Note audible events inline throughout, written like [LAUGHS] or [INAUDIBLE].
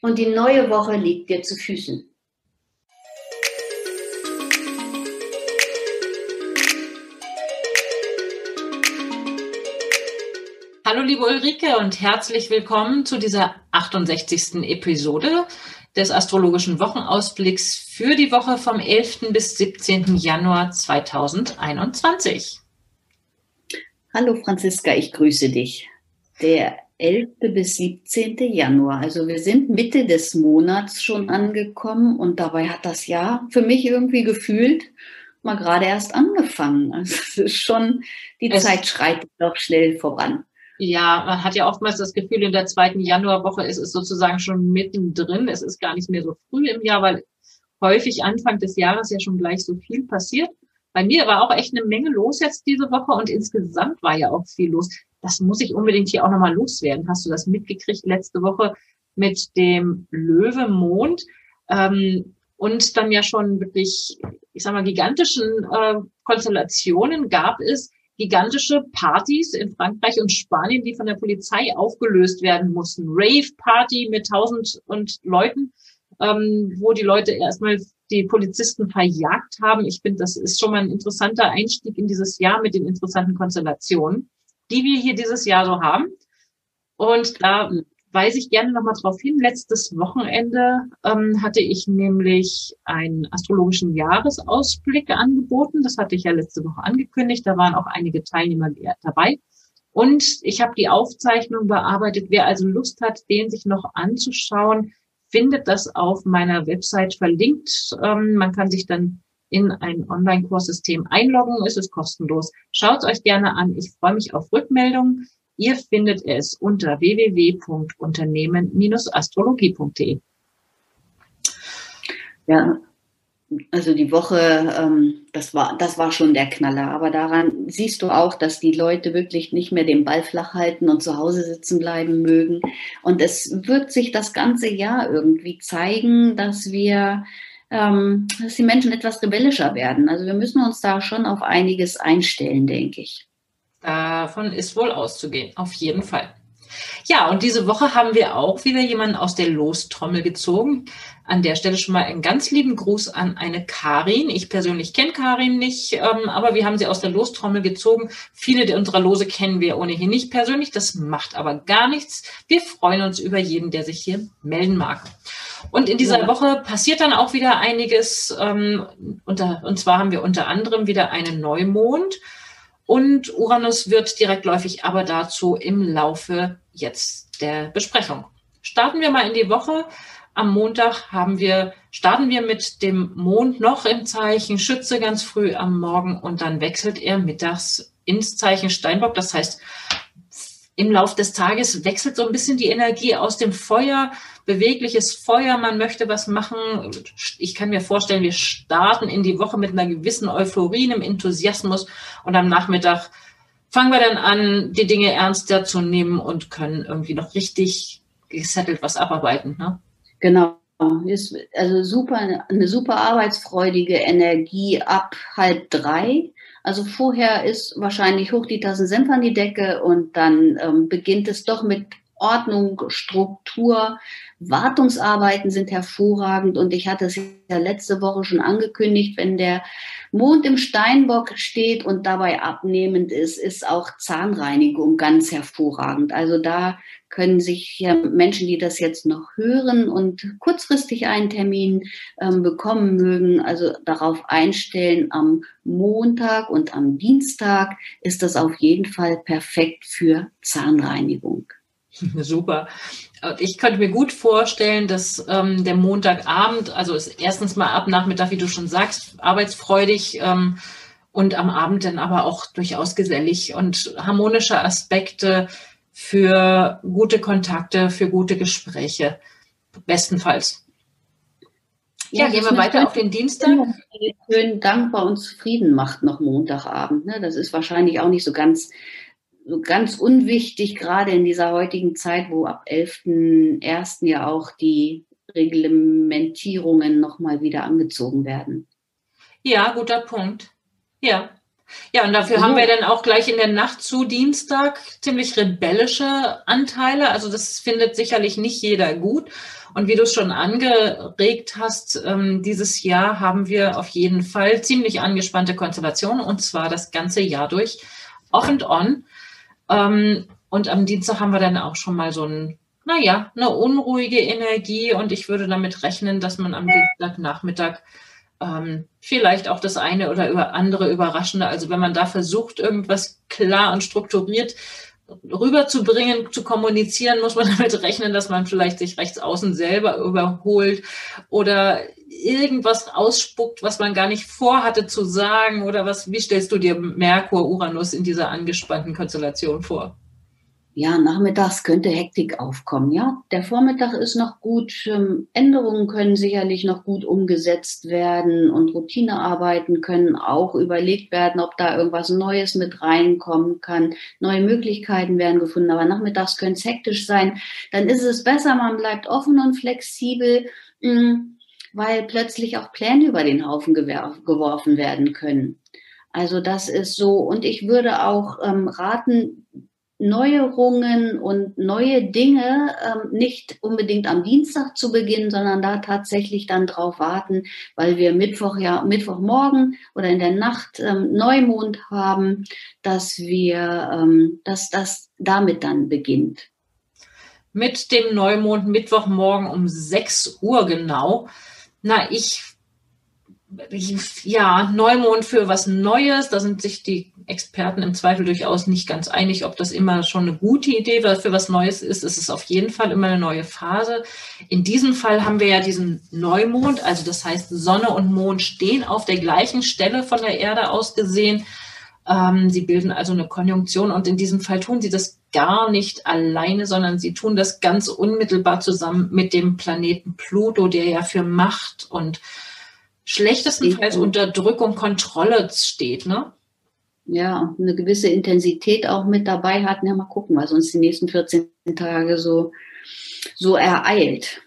und die neue Woche liegt dir zu Füßen. Hallo liebe Ulrike und herzlich willkommen zu dieser 68. Episode des astrologischen Wochenausblicks für die Woche vom 11. bis 17. Januar 2021. Hallo Franziska, ich grüße dich. Der 11. bis 17. Januar. Also wir sind Mitte des Monats schon angekommen und dabei hat das Jahr für mich irgendwie gefühlt mal gerade erst angefangen. [LAUGHS] Also es ist schon, die es, Zeit schreitet doch schnell voran. Ja, man hat ja oftmals das Gefühl, in der zweiten Januarwoche ist es sozusagen schon mittendrin. Es ist gar nicht mehr so früh im Jahr, weil häufig Anfang des Jahres ja schon gleich so viel passiert. Bei mir war auch echt eine Menge los jetzt diese Woche und insgesamt war ja auch viel los das muss ich unbedingt hier auch nochmal loswerden. Hast du das mitgekriegt letzte Woche mit dem Löwemond? Ähm, und dann ja schon wirklich, ich sag mal, gigantischen äh, Konstellationen gab es gigantische Partys in Frankreich und Spanien, die von der Polizei aufgelöst werden mussten. Rave-Party mit tausend und Leuten, ähm, wo die Leute erstmal die Polizisten verjagt haben. Ich finde, das ist schon mal ein interessanter Einstieg in dieses Jahr mit den interessanten Konstellationen die wir hier dieses Jahr so haben. Und da weise ich gerne nochmal drauf hin. Letztes Wochenende ähm, hatte ich nämlich einen astrologischen Jahresausblick angeboten. Das hatte ich ja letzte Woche angekündigt. Da waren auch einige Teilnehmer dabei. Und ich habe die Aufzeichnung bearbeitet. Wer also Lust hat, den sich noch anzuschauen, findet das auf meiner Website verlinkt. Ähm, man kann sich dann in ein Online-Kurssystem einloggen. Es ist kostenlos. Schaut es euch gerne an. Ich freue mich auf Rückmeldungen. Ihr findet es unter www.unternehmen-astrologie.de. Ja, also die Woche, ähm, das war, das war schon der Knaller. Aber daran siehst du auch, dass die Leute wirklich nicht mehr den Ball flach halten und zu Hause sitzen bleiben mögen. Und es wird sich das ganze Jahr irgendwie zeigen, dass wir ähm, dass die Menschen etwas rebellischer werden. Also wir müssen uns da schon auf einiges einstellen, denke ich. Davon ist wohl auszugehen, auf jeden Fall. Ja, und diese Woche haben wir auch wieder jemanden aus der Lostrommel gezogen. An der Stelle schon mal einen ganz lieben Gruß an eine Karin. Ich persönlich kenne Karin nicht, ähm, aber wir haben sie aus der Lostrommel gezogen. Viele der unserer Lose kennen wir ohnehin nicht persönlich. Das macht aber gar nichts. Wir freuen uns über jeden, der sich hier melden mag. Und in dieser. Woche passiert dann auch wieder einiges. Ähm, unter, und zwar haben wir unter anderem wieder einen Neumond. Und Uranus wird direktläufig, aber dazu im Laufe jetzt der Besprechung. Starten wir mal in die Woche. Am Montag haben wir, starten wir mit dem Mond noch im Zeichen Schütze ganz früh am Morgen und dann wechselt er mittags ins Zeichen Steinbock. Das heißt, im Lauf des Tages wechselt so ein bisschen die Energie aus dem Feuer, bewegliches Feuer, man möchte was machen. Ich kann mir vorstellen, wir starten in die Woche mit einer gewissen Euphorie, einem Enthusiasmus und am Nachmittag fangen wir dann an, die Dinge ernster zu nehmen und können irgendwie noch richtig gesettelt was abarbeiten. Ne? Genau. Ist also super, eine super arbeitsfreudige Energie ab halb drei. Also vorher ist wahrscheinlich hoch die Tassen Senf an die Decke und dann ähm, beginnt es doch mit Ordnung, Struktur. Wartungsarbeiten sind hervorragend und ich hatte es ja letzte Woche schon angekündigt, wenn der Mond im Steinbock steht und dabei abnehmend ist, ist auch Zahnreinigung ganz hervorragend. Also da können sich Menschen, die das jetzt noch hören und kurzfristig einen Termin ähm, bekommen mögen, also darauf einstellen, am Montag und am Dienstag ist das auf jeden Fall perfekt für Zahnreinigung. [LAUGHS] Super. Ich könnte mir gut vorstellen, dass ähm, der Montagabend, also ist erstens mal ab Nachmittag, wie du schon sagst, arbeitsfreudig ähm, und am Abend dann aber auch durchaus gesellig und harmonische Aspekte für gute Kontakte, für gute Gespräche, bestenfalls. Ja, ja gehen wir weiter auf den Dienstag. Schön dankbar und zufrieden macht noch Montagabend. Ne? Das ist wahrscheinlich auch nicht so ganz, ganz unwichtig, gerade in dieser heutigen Zeit, wo ab 11.01. ja auch die Reglementierungen nochmal wieder angezogen werden. Ja, guter Punkt. Ja. Ja, und dafür mhm. haben wir dann auch gleich in der Nacht zu Dienstag ziemlich rebellische Anteile. Also das findet sicherlich nicht jeder gut. Und wie du es schon angeregt hast, ähm, dieses Jahr haben wir auf jeden Fall ziemlich angespannte Konstellationen und zwar das ganze Jahr durch, off and on. Ähm, und am Dienstag haben wir dann auch schon mal so ein, naja, eine unruhige Energie. Und ich würde damit rechnen, dass man am Dienstagnachmittag ähm, vielleicht auch das eine oder andere Überraschende, also wenn man da versucht, irgendwas klar und strukturiert rüberzubringen, zu kommunizieren, muss man [LAUGHS] damit rechnen, dass man vielleicht sich rechts außen selber überholt oder irgendwas ausspuckt, was man gar nicht vorhatte zu sagen oder was, wie stellst du dir Merkur, Uranus in dieser angespannten Konstellation vor? Ja, nachmittags könnte Hektik aufkommen. Ja, der Vormittag ist noch gut. Ähm, Änderungen können sicherlich noch gut umgesetzt werden und Routinearbeiten können auch überlegt werden, ob da irgendwas Neues mit reinkommen kann. Neue Möglichkeiten werden gefunden. Aber nachmittags könnte es hektisch sein. Dann ist es besser, man bleibt offen und flexibel, mm, weil plötzlich auch Pläne über den Haufen geworfen werden können. Also das ist so. Und ich würde auch ähm, raten, Neuerungen und neue Dinge ähm, nicht unbedingt am Dienstag zu beginnen, sondern da tatsächlich dann drauf warten, weil wir Mittwoch ja Mittwochmorgen oder in der Nacht ähm, Neumond haben, dass wir, ähm, dass das damit dann beginnt. Mit dem Neumond Mittwochmorgen um 6 Uhr genau. Na, ich ja, Neumond für was Neues. Da sind sich die Experten im Zweifel durchaus nicht ganz einig, ob das immer schon eine gute Idee für was Neues ist. Es ist auf jeden Fall immer eine neue Phase. In diesem Fall haben wir ja diesen Neumond, also das heißt Sonne und Mond stehen auf der gleichen Stelle von der Erde aus gesehen. Ähm, sie bilden also eine Konjunktion und in diesem Fall tun sie das gar nicht alleine, sondern sie tun das ganz unmittelbar zusammen mit dem Planeten Pluto, der ja für Macht und schlechtestenfalls Unterdrückung, Kontrolle steht, ne? Ja, eine gewisse Intensität auch mit dabei hat. Ja, mal gucken, was uns die nächsten 14 Tage so, so ereilt.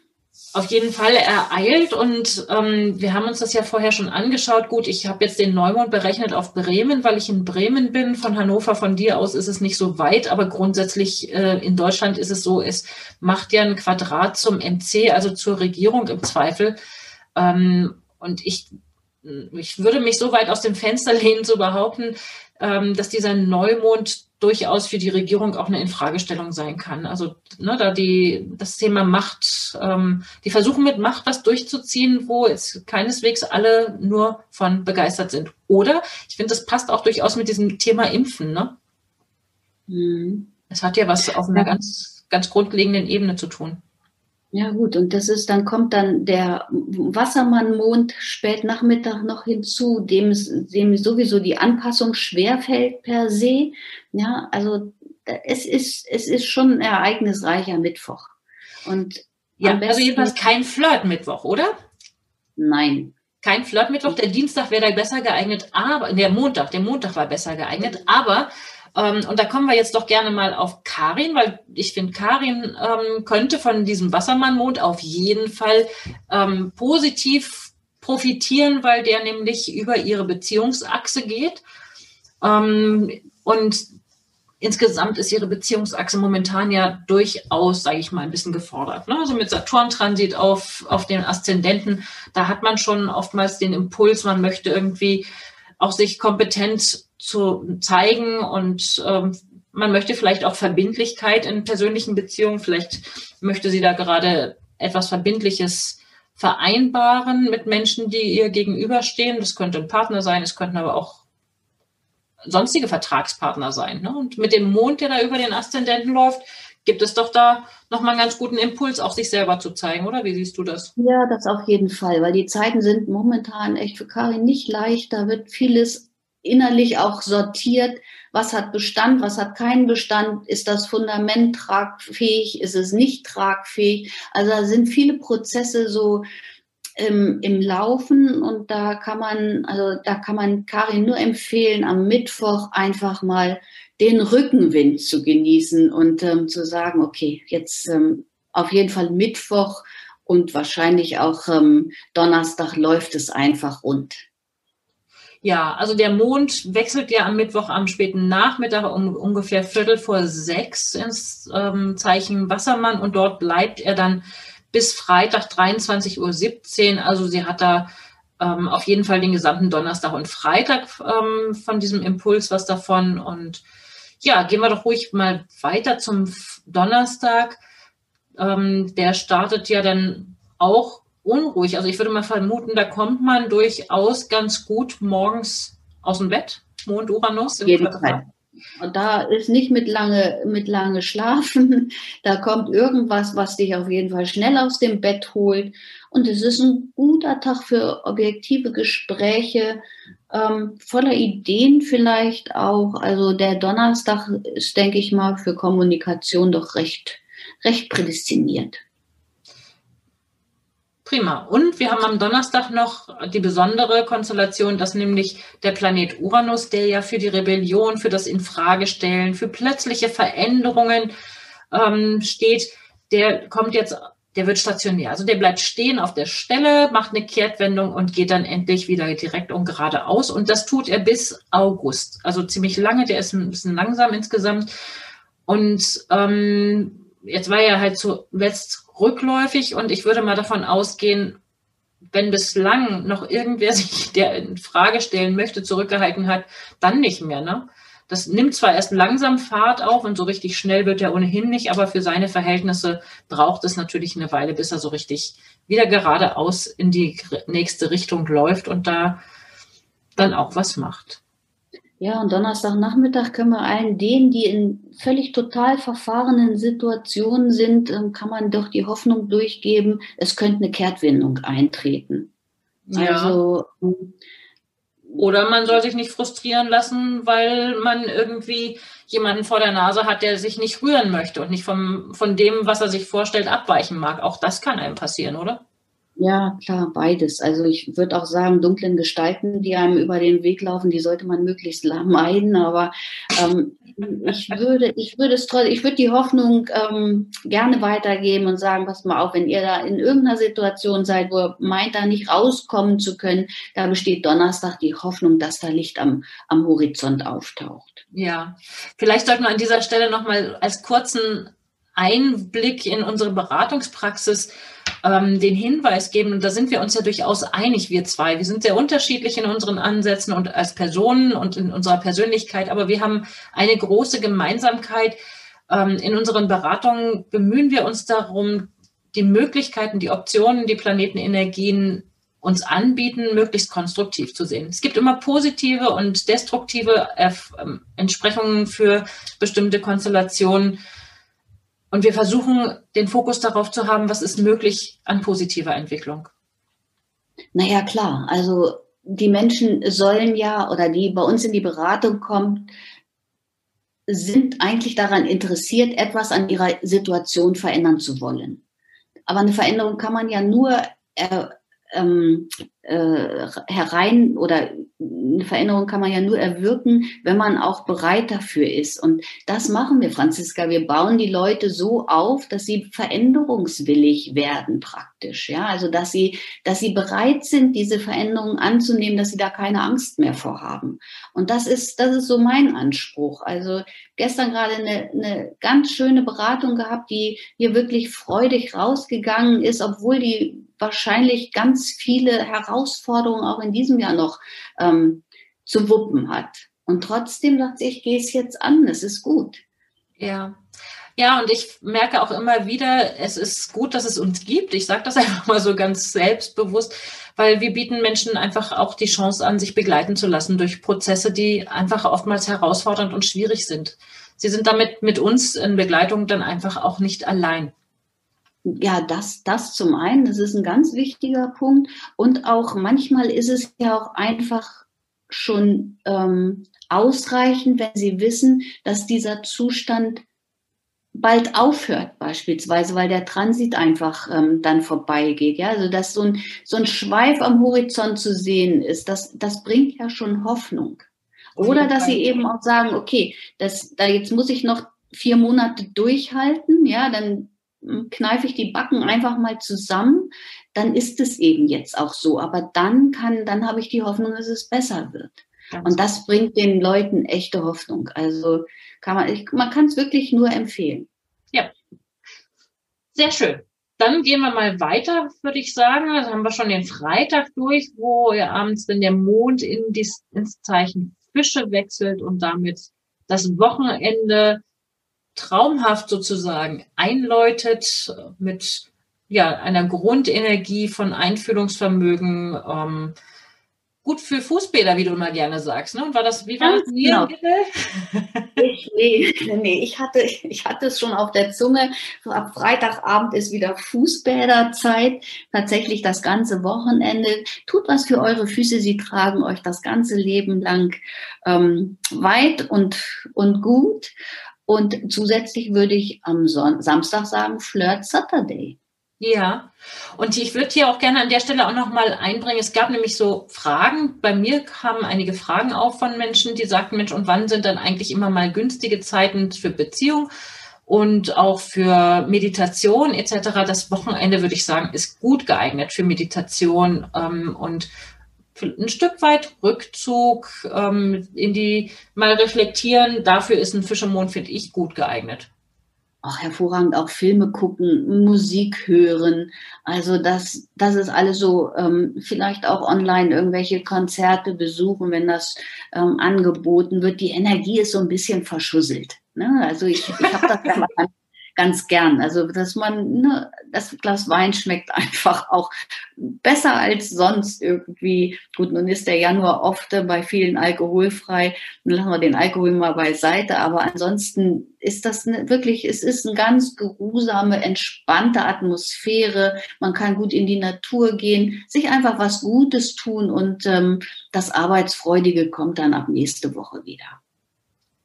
Auf jeden Fall ereilt und ähm, wir haben uns das ja vorher schon angeschaut. Gut, ich habe jetzt den Neumond berechnet auf Bremen, weil ich in Bremen bin. Von Hannover, von dir aus ist es nicht so weit, aber grundsätzlich äh, in Deutschland ist es so, es macht ja ein Quadrat zum MC, also zur Regierung im Zweifel. Ähm, und ich, ich würde mich so weit aus dem Fenster [LAUGHS] lehnen zu behaupten, ähm, dass dieser Neumond durchaus für die Regierung auch eine Infragestellung sein kann. Also ne, da die das Thema Macht, ähm, die versuchen mit Macht was durchzuziehen, wo jetzt keineswegs alle nur von begeistert sind. Oder ich finde, das passt auch durchaus mit diesem Thema Impfen. Ne? Mhm. Es hat ja was auf einer ganz ganz grundlegenden Ebene zu tun. Ja gut, und das ist, dann kommt dann der Wassermannmond spät Nachmittag noch hinzu, dem, dem sowieso die Anpassung schwerfällt per se. Ja, also es ist, es ist schon ein ereignisreicher Mittwoch. Und ja, also jedenfalls kein Flirt-Mittwoch, oder? Nein. Kein Flirt-Mittwoch. Der Dienstag wäre da besser geeignet, aber der Montag, der Montag war besser geeignet, aber ähm, und da kommen wir jetzt doch gerne mal auf Karin, weil ich finde, Karin ähm, könnte von diesem Wassermannmond auf jeden Fall ähm, positiv profitieren, weil der nämlich über ihre Beziehungsachse geht. Ähm, und insgesamt ist ihre Beziehungsachse momentan ja durchaus, sage ich mal, ein bisschen gefordert. Ne? Also mit Saturn-Transit auf, auf den Aszendenten, da hat man schon oftmals den Impuls, man möchte irgendwie auch sich kompetent zu zeigen und ähm, man möchte vielleicht auch Verbindlichkeit in persönlichen Beziehungen. Vielleicht möchte sie da gerade etwas Verbindliches vereinbaren mit Menschen, die ihr gegenüberstehen. Das könnte ein Partner sein, es könnten aber auch sonstige Vertragspartner sein. Ne? Und mit dem Mond, der da über den Aszendenten läuft, gibt es doch da nochmal einen ganz guten Impuls, auch sich selber zu zeigen, oder? Wie siehst du das? Ja, das auf jeden Fall, weil die Zeiten sind momentan echt für Karin nicht leicht. Da wird vieles innerlich auch sortiert, was hat Bestand, was hat keinen Bestand, ist das Fundament tragfähig, ist es nicht tragfähig. Also da sind viele Prozesse so im, im Laufen und da kann man, also da kann man Karin nur empfehlen, am Mittwoch einfach mal den Rückenwind zu genießen und ähm, zu sagen, okay, jetzt ähm, auf jeden Fall Mittwoch und wahrscheinlich auch ähm, Donnerstag läuft es einfach rund. Ja, also der Mond wechselt ja am Mittwoch am späten Nachmittag um ungefähr Viertel vor sechs ins ähm, Zeichen Wassermann und dort bleibt er dann bis Freitag 23.17 Uhr. Also sie hat da ähm, auf jeden Fall den gesamten Donnerstag und Freitag ähm, von diesem Impuls was davon. Und ja, gehen wir doch ruhig mal weiter zum Donnerstag. Ähm, der startet ja dann auch unruhig. Also ich würde mal vermuten, da kommt man durchaus ganz gut morgens aus dem Bett. Mond Uranus. Im Fall. Und da ist nicht mit lange, mit lange Schlafen. [LAUGHS] Da kommt irgendwas, was dich auf jeden Fall schnell aus dem Bett holt. Und es ist ein guter Tag für objektive Gespräche, ähm, voller Ideen vielleicht auch. Also der Donnerstag ist, denke ich mal, für Kommunikation doch recht, recht prädestiniert. Prima. Und wir haben am Donnerstag noch die besondere Konstellation, dass nämlich der Planet Uranus, der ja für die Rebellion, für das Infragestellen, für plötzliche Veränderungen ähm, steht, der kommt jetzt, der wird stationär. Also der bleibt stehen auf der Stelle, macht eine Kehrtwendung und geht dann endlich wieder direkt und geradeaus. Und das tut er bis August. Also ziemlich lange, der ist ein bisschen langsam insgesamt. Und ähm, jetzt war er halt zuletzt rückläufig und ich würde mal davon ausgehen, wenn bislang noch irgendwer [LAUGHS] sich, der in Frage stellen möchte, zurückgehalten hat, dann nicht mehr. Ne? Das nimmt zwar erst langsam Fahrt auf und so richtig schnell wird er ohnehin nicht, aber für seine Verhältnisse braucht es natürlich eine Weile, bis er so richtig wieder geradeaus in die nächste Richtung läuft und da dann auch was macht. Ja, und Donnerstagnachmittag können wir allen denen, die in völlig total verfahrenen Situationen sind, ähm, kann man doch die Hoffnung durchgeben, es könnte eine Kehrtwendung eintreten. Ja. Also, ähm, oder man soll sich nicht frustrieren lassen, weil man irgendwie jemanden vor der Nase hat, der sich nicht rühren möchte und nicht vom, von dem, was er sich vorstellt, abweichen mag. Auch das kann einem passieren, oder? Ja, klar, beides. Also ich würde auch sagen, dunklen Gestalten, die einem über den Weg laufen, die sollte man möglichst [LAUGHS] meiden. Aber ähm, ich würde, ich würde es trotzdem, ich würde die Hoffnung ähm, gerne weitergeben und sagen, pass mal auf, wenn ihr da in irgendeiner Situation seid, wo ihr meint, da nicht rauskommen zu können, da besteht Donnerstag die Hoffnung, dass da Licht am, am Horizont auftaucht. Ja, vielleicht sollten wir an dieser Stelle nochmal als kurzen Einblick in unsere Beratungspraxis ähm, den Hinweis geben, und da sind wir uns ja durchaus einig, wir zwei. Wir sind sehr unterschiedlich in unseren Ansätzen und als Personen und in unserer Persönlichkeit, aber wir haben eine große Gemeinsamkeit. Ähm, in unseren Beratungen bemühen wir uns darum, die Möglichkeiten, die Optionen, die Planetenenergien uns anbieten, möglichst konstruktiv zu sehen. Es gibt immer positive und destruktive ähm, Entsprechungen für bestimmte Konstellationen. Und wir versuchen, den Fokus darauf zu haben, was ist möglich an positiver Entwicklung. Naja, klar. Also die Menschen sollen ja oder die bei uns in die Beratung kommen, sind eigentlich daran interessiert, etwas an ihrer Situation verändern zu wollen. Aber eine Veränderung kann man ja nur äh, ähm, äh, herein oder eine Veränderung kann man ja nur erwirken, wenn man auch bereit dafür ist. Und das machen wir, Franziska. Wir bauen die Leute so auf, dass sie veränderungswillig werden praktisch. Ja, also dass sie, dass sie bereit sind, diese Veränderungen anzunehmen, dass sie da keine Angst mehr vorhaben. Und das ist, das ist so mein Anspruch. Also gestern gerade eine, eine ganz schöne Beratung gehabt, die hier wirklich freudig rausgegangen ist, obwohl die wahrscheinlich ganz viele Herausforderungen auch in diesem Jahr noch ähm, zu wuppen hat. Und trotzdem sagt sie, ich gehe es jetzt an, es ist gut. Ja. Ja, und ich merke auch immer wieder, es ist gut, dass es uns gibt. Ich sage das [LAUGHS] einfach mal so ganz selbstbewusst, weil wir bieten Menschen einfach auch die Chance an, sich begleiten zu lassen durch Prozesse, die einfach oftmals herausfordernd und schwierig sind. Sie sind damit mit uns in Begleitung dann einfach auch nicht allein ja, das, das zum einen, das ist ein ganz wichtiger Punkt. Und auch manchmal ist es ja auch einfach schon ähm, ausreichend, wenn Sie wissen, dass dieser Zustand bald aufhört beispielsweise, weil der Transit einfach ähm, dann vorbeigeht. Ja, also dass so ein, so ein Schweif am Horizont zu sehen ist, das, das bringt ja schon Hoffnung. Oder dass sie eben auch sagen, okay, das, da jetzt muss ich noch vier Monate durchhalten, ja, dann kneife ich die Backen einfach mal zusammen, dann ist es eben jetzt auch so. Aber dann kann, dann habe ich die Hoffnung, dass es besser wird. Ganz und das bringt den Leuten echte Hoffnung. Also kann man, ich, man kann es wirklich nur empfehlen. Ja. Sehr schön. Dann gehen wir mal weiter, würde ich sagen. Also haben wir schon den Freitag durch, wo ja abends, wenn der Mond in dies, ins Zeichen Fische wechselt und damit das Wochenende traumhaft sozusagen einläutet mit ja einer Grundenergie von Einfühlungsvermögen, ähm, gut für Fußbäder, wie du immer gerne sagst. Ne? Und war das, wie war das genau. ich, nee, [LAUGHS] nee, ich hatte, ich hatte es schon auf der Zunge. Ab Freitagabend ist wieder Fußbäderzeit. Tatsächlich das ganze Wochenende. Tut was für eure Füße. Sie tragen euch das ganze Leben lang ähm, weit und, und gut. Und zusätzlich würde ich am Son Samstag sagen, Flirt Saturday. Ja, und ich würde hier auch gerne an der Stelle auch nochmal einbringen. Es gab nämlich so Fragen. Bei mir kamen einige Fragen auf von Menschen, die sagten, Mensch, und wann sind dann eigentlich immer mal günstige Zeiten für Beziehung und auch für Meditation etc. Das Wochenende, würde ich sagen, ist gut geeignet für Meditation ähm, und ein Stück weit Rückzug ähm, in die mal reflektieren. Dafür ist ein Fischemond, finde ich, gut geeignet. Auch hervorragend auch Filme gucken, Musik hören. Also das, das ist alles so, ähm, vielleicht auch online irgendwelche Konzerte besuchen, wenn das ähm, angeboten wird. Die Energie ist so ein bisschen verschusselt. Ne? Also ich, ich habe das ja [LAUGHS] ganz gern. Also, dass man, ne, das Glas Wein schmeckt [LAUGHS] einfach auch besser als sonst irgendwie. Gut, nun ist der Januar oft bei vielen alkoholfrei. Dann lassen wir den Alkohol mal beiseite. Aber ansonsten ist das ne, wirklich, es ist eine ganz geruhsame, entspannte Atmosphäre. Man kann gut in die Natur gehen, sich einfach was Gutes tun und ähm, das Arbeitsfreudige kommt dann ab nächste Woche wieder.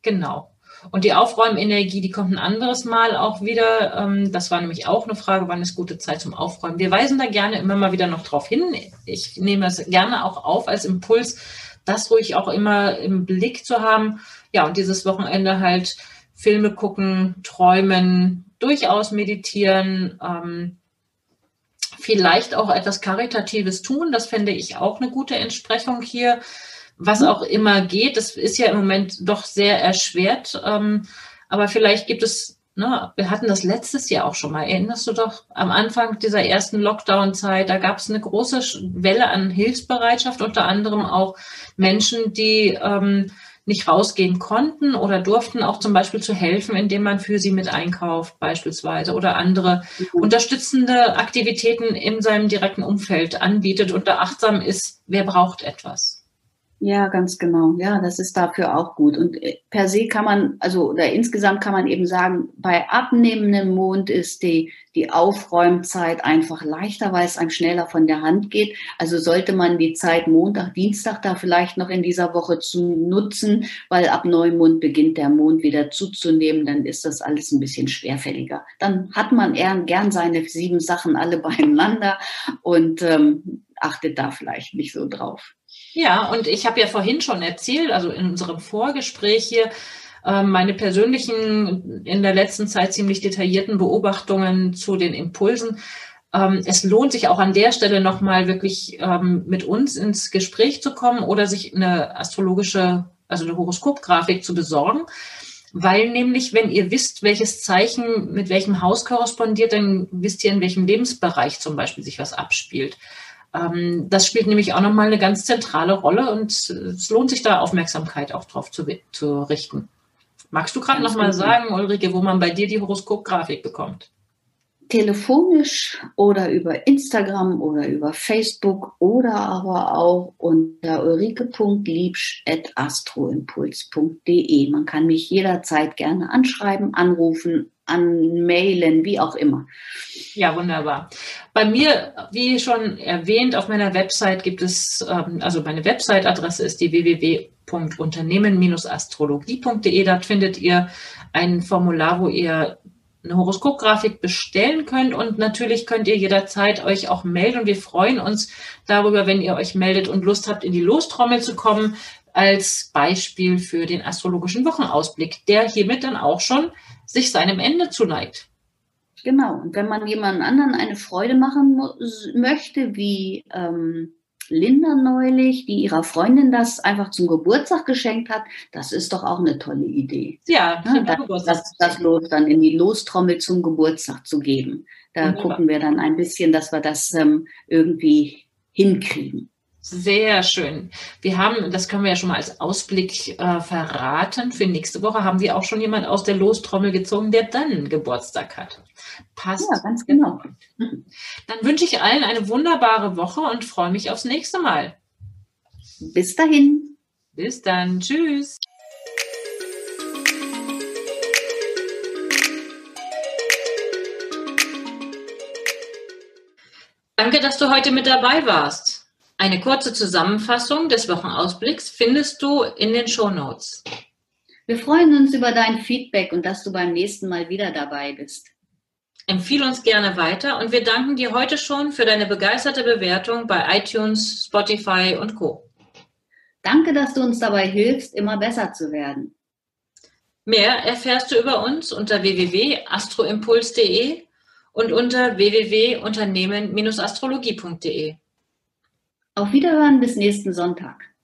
Genau. Und die Aufräumenergie, die kommt ein anderes Mal auch wieder. Ähm, das war nämlich auch eine Frage, wann ist gute Zeit zum Aufräumen. Wir weisen da gerne immer mal wieder noch drauf hin. Ich nehme es gerne auch auf als Impuls, das ruhig auch immer im Blick zu haben. Ja, und dieses Wochenende halt Filme gucken, träumen, durchaus meditieren, ähm, vielleicht auch etwas Karitatives tun. Das fände ich auch eine gute Entsprechung hier was auch immer geht. Das ist ja im Moment doch sehr erschwert. Ähm, aber vielleicht gibt es, ne, wir hatten das letztes Jahr auch schon mal. Erinnerst du doch am Anfang dieser ersten Lockdown-Zeit, da gab es eine große Welle an Hilfsbereitschaft, unter anderem auch Menschen, die ähm, nicht rausgehen konnten oder durften auch zum Beispiel zu helfen, indem man für sie mit einkauft beispielsweise oder andere mhm. unterstützende Aktivitäten in seinem direkten Umfeld anbietet und da achtsam ist, wer braucht etwas. Ja, ganz genau. Ja, das ist dafür auch gut. Und äh, per se kann man, also oder insgesamt kann man eben sagen, bei abnehmendem Mond ist die, die Aufräumzeit einfach leichter, weil es einem schneller von der Hand geht. Also sollte man die Zeit Montag, Dienstag da vielleicht noch in dieser Woche zu nutzen, weil ab Neumond beginnt der Mond wieder zuzunehmen, dann ist das alles ein bisschen schwerfälliger. Dann hat man eher gern seine sieben Sachen alle beieinander und ähm, achtet da vielleicht nicht so drauf. Ja, und ich habe ja vorhin schon erzählt, also in unserem Vorgespräch hier, ähm, meine persönlichen, in der letzten Zeit ziemlich detaillierten Beobachtungen zu den Impulsen. Ähm, es lohnt sich auch an der Stelle nochmal wirklich ähm, mit uns ins Gespräch zu kommen oder sich eine astrologische, also eine Horoskopgrafik zu besorgen. Weil nämlich, wenn ihr wisst, welches Zeichen mit welchem Haus korrespondiert, dann wisst ihr, in welchem Lebensbereich zum Beispiel sich was abspielt. Ähm, das spielt nämlich auch nochmal eine ganz zentrale Rolle und es lohnt sich da Aufmerksamkeit auch drauf zu, zu richten. Magst du gerade nochmal sagen, Ulrike, wo man bei dir die Horoskopgrafik bekommt? telefonisch oder über Instagram oder über Facebook oder aber auch unter ulrike.liebsch.astroimpuls.de. Man kann mich jederzeit gerne anschreiben, anrufen, anmailen, wie auch immer. Ja, wunderbar. Bei mir, wie schon erwähnt, auf meiner Website gibt es, ähm, also meine Website-Adresse ist die www.unternehmen-astrologie.de. Dort findet ihr ein Formular, wo ihr eine Horoskopgrafik bestellen könnt. Und natürlich könnt ihr jederzeit euch auch melden. Und wir freuen uns darüber, wenn ihr euch meldet und Lust habt, in die Lostrommel zu kommen, als Beispiel für den astrologischen Wochenausblick, der hiermit dann auch schon sich seinem Ende zuneigt. Genau. Und wenn man jemandem anderen eine Freude machen möchte, wie ähm, Linda neulich, die ihrer Freundin das einfach zum Geburtstag geschenkt hat, das ist doch auch eine tolle Idee. Ja, ja das, das, das Los dann in die Lostrommel zum Geburtstag zu geben. Da Wunderbar. gucken wir dann ein bisschen, dass wir das ähm, irgendwie hinkriegen. Sehr schön. Wir haben, das können wir ja schon mal als Ausblick äh, verraten. Für nächste Woche haben wir auch schon jemand aus der Lostrommel gezogen, der dann Geburtstag hat. Passt. Ja, ganz genau. Dann wünsche ich allen eine wunderbare Woche und freue mich aufs nächste Mal. Bis dahin. Bis dann. Tschüss. Danke, dass du heute mit dabei warst. Eine kurze Zusammenfassung des Wochenausblicks findest du in den Show Notes. Wir freuen uns über dein Feedback und dass du beim nächsten Mal wieder dabei bist. Empfiehl uns gerne weiter und wir danken dir heute schon für deine begeisterte Bewertung bei iTunes, Spotify und Co. Danke, dass du uns dabei hilfst, immer besser zu werden. Mehr erfährst du über uns unter www.astroimpuls.de und unter www.unternehmen-astrologie.de. Auf Wiederhören bis nächsten Sonntag.